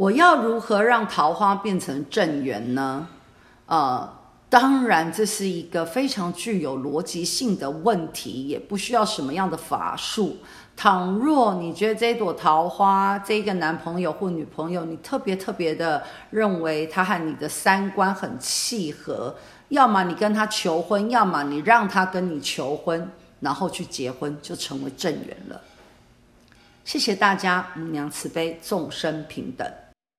我要如何让桃花变成正缘呢？呃当然这是一个非常具有逻辑性的问题也不需要什么样的法术。倘若你觉得这朵桃花这个男朋友或女朋友你特别特别的认为他和你的三观很契合要么你跟他求婚要么你让他跟你求婚然后去结婚就成为正缘了。谢谢大家母娘慈悲众生平等。